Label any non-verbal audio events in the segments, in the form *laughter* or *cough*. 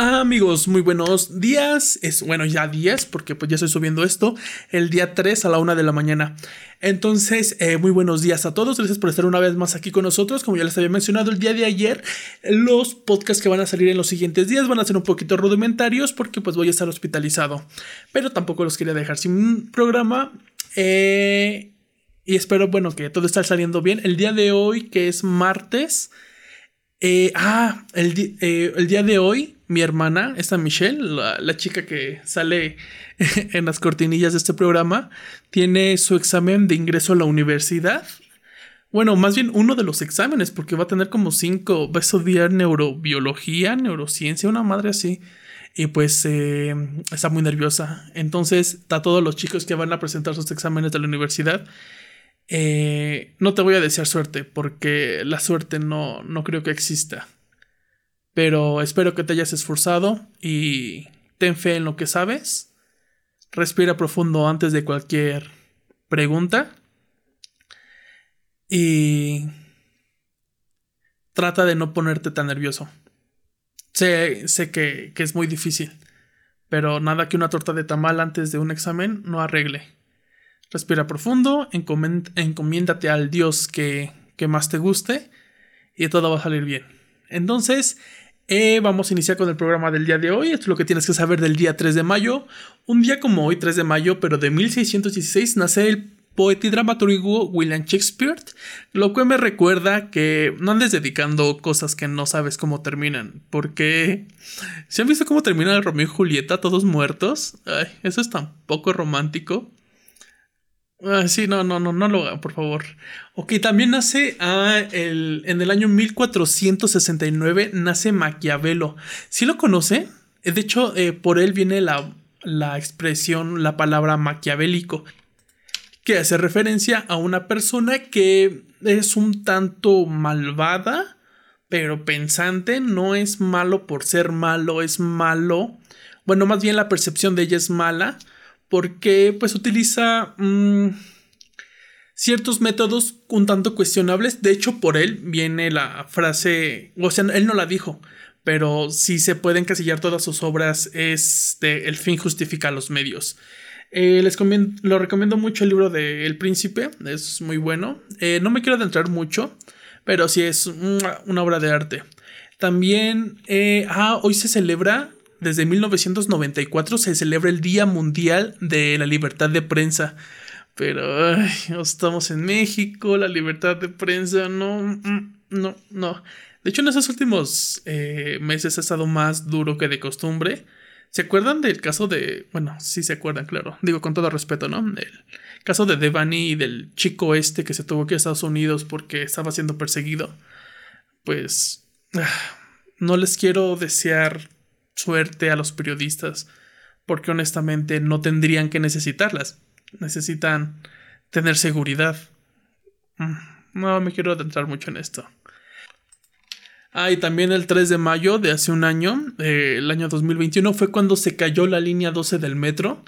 Ah, amigos, muy buenos días. Es bueno, ya días, porque pues ya estoy subiendo esto el día 3 a la 1 de la mañana. Entonces, eh, muy buenos días a todos. Gracias por estar una vez más aquí con nosotros. Como ya les había mencionado el día de ayer, los podcasts que van a salir en los siguientes días van a ser un poquito rudimentarios porque pues voy a estar hospitalizado. Pero tampoco los quería dejar sin programa. Eh, y espero, bueno, que todo esté saliendo bien. El día de hoy, que es martes. Eh, ah, eh, el día de hoy, mi hermana, esta Michelle, la, la chica que sale *laughs* en las cortinillas de este programa, tiene su examen de ingreso a la universidad. Bueno, más bien uno de los exámenes, porque va a tener como cinco. Va a estudiar neurobiología, neurociencia, una madre así. Y pues eh, está muy nerviosa. Entonces, a todos los chicos que van a presentar sus exámenes de la universidad, eh, no te voy a desear suerte, porque la suerte no, no creo que exista. Pero espero que te hayas esforzado y ten fe en lo que sabes. Respira profundo antes de cualquier pregunta. Y trata de no ponerte tan nervioso. Sé, sé que, que es muy difícil, pero nada que una torta de tamal antes de un examen no arregle. Respira profundo, encomiéndate al Dios que, más te guste y todo va a salir bien. Entonces, eh, vamos a iniciar con el programa del día de hoy. Esto es lo que tienes que saber del día 3 de mayo. Un día como hoy, 3 de mayo, pero de 1616, nace el poeta y dramaturgo William Shakespeare, lo cual me recuerda que no andes dedicando cosas que no sabes cómo terminan, porque ¿se han visto cómo termina Romeo y Julieta todos muertos? Ay, eso es tan poco romántico. Ah, sí, no, no, no, no lo hagan, por favor. Ok, también nace ah, el, en el año 1469, nace Maquiavelo. ¿Sí lo conoce? Eh, De hecho, eh, por él viene la, la expresión, la palabra maquiavélico, que hace referencia a una persona que es un tanto malvada, pero pensante, no es malo por ser malo, es malo. Bueno, más bien la percepción de ella es mala porque pues utiliza mm, ciertos métodos un tanto cuestionables. De hecho, por él viene la frase, o sea, él no la dijo, pero si se puede encasillar todas sus obras es de El fin justifica los medios. Eh, les lo recomiendo mucho el libro de El Príncipe, es muy bueno. Eh, no me quiero adentrar mucho, pero sí es una, una obra de arte. También, eh, ah, hoy se celebra, desde 1994 se celebra el Día Mundial de la Libertad de Prensa. Pero ay, estamos en México, la libertad de prensa, no, mm, no, no. De hecho, en esos últimos eh, meses ha estado más duro que de costumbre. ¿Se acuerdan del caso de... Bueno, sí se acuerdan, claro. Digo con todo respeto, ¿no? El caso de Devani y del chico este que se tuvo que a Estados Unidos porque estaba siendo perseguido. Pues... ah, no les quiero desear suerte a los periodistas porque honestamente no tendrían que necesitarlas. Necesitan tener seguridad. Mm, No me quiero adentrar mucho en esto. Ah, y también el 3 de mayo de hace un año, eh, el año 2021, fue cuando se cayó la línea 12 del metro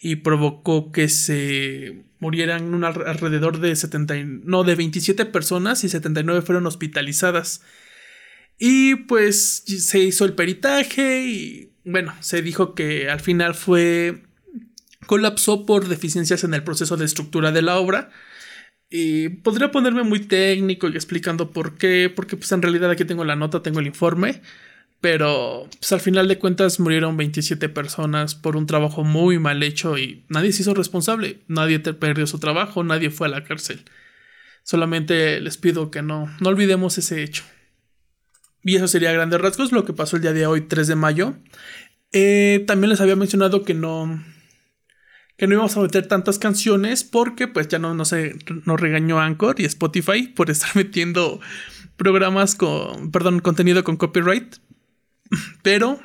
y provocó que se murieran un al- alrededor de 70, y- no, de 27 personas y 79 fueron hospitalizadas. Y pues se hizo el peritaje y bueno, se dijo que al final fue colapsó por deficiencias en el proceso de estructura de la obra. Y podría ponerme muy técnico y explicando por qué, porque pues en realidad aquí tengo la nota, tengo el informe, pero pues al final de cuentas murieron 27 personas por un trabajo muy mal hecho y nadie se hizo responsable, nadie perdió su trabajo, nadie fue a la cárcel. Solamente les pido que no, no olvidemos ese hecho. Y eso sería grandes rasgos lo que pasó el día de hoy, 3 de mayo. Eh, también les había mencionado que no, que no íbamos a meter tantas canciones porque pues ya no, no sé, nos regañó Anchor y Spotify por estar *laughs* metiendo programas con, perdón, contenido con copyright. Pero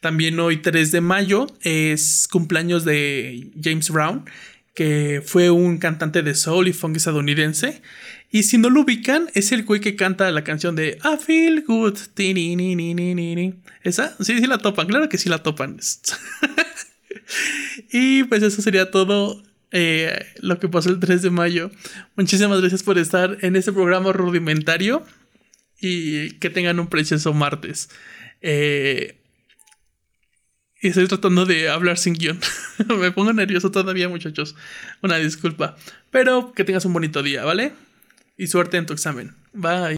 también hoy 3 de mayo es cumpleaños de James Brown, que fue un cantante de soul y funk estadounidense. Y si no lo ubican, es el güey que canta la canción de I feel good. ¿Esa? Sí, sí la topan. Claro que sí la topan. *laughs* y pues eso sería todo eh, lo que pasó el 3 de mayo. Muchísimas gracias por estar en este programa rudimentario. Y que tengan un precioso martes. Eh, estoy tratando de hablar sin guion. *laughs* Me pongo nervioso todavía, muchachos. Una disculpa. Pero que tengas un bonito día, ¿vale? Y suerte en tu examen. Bye.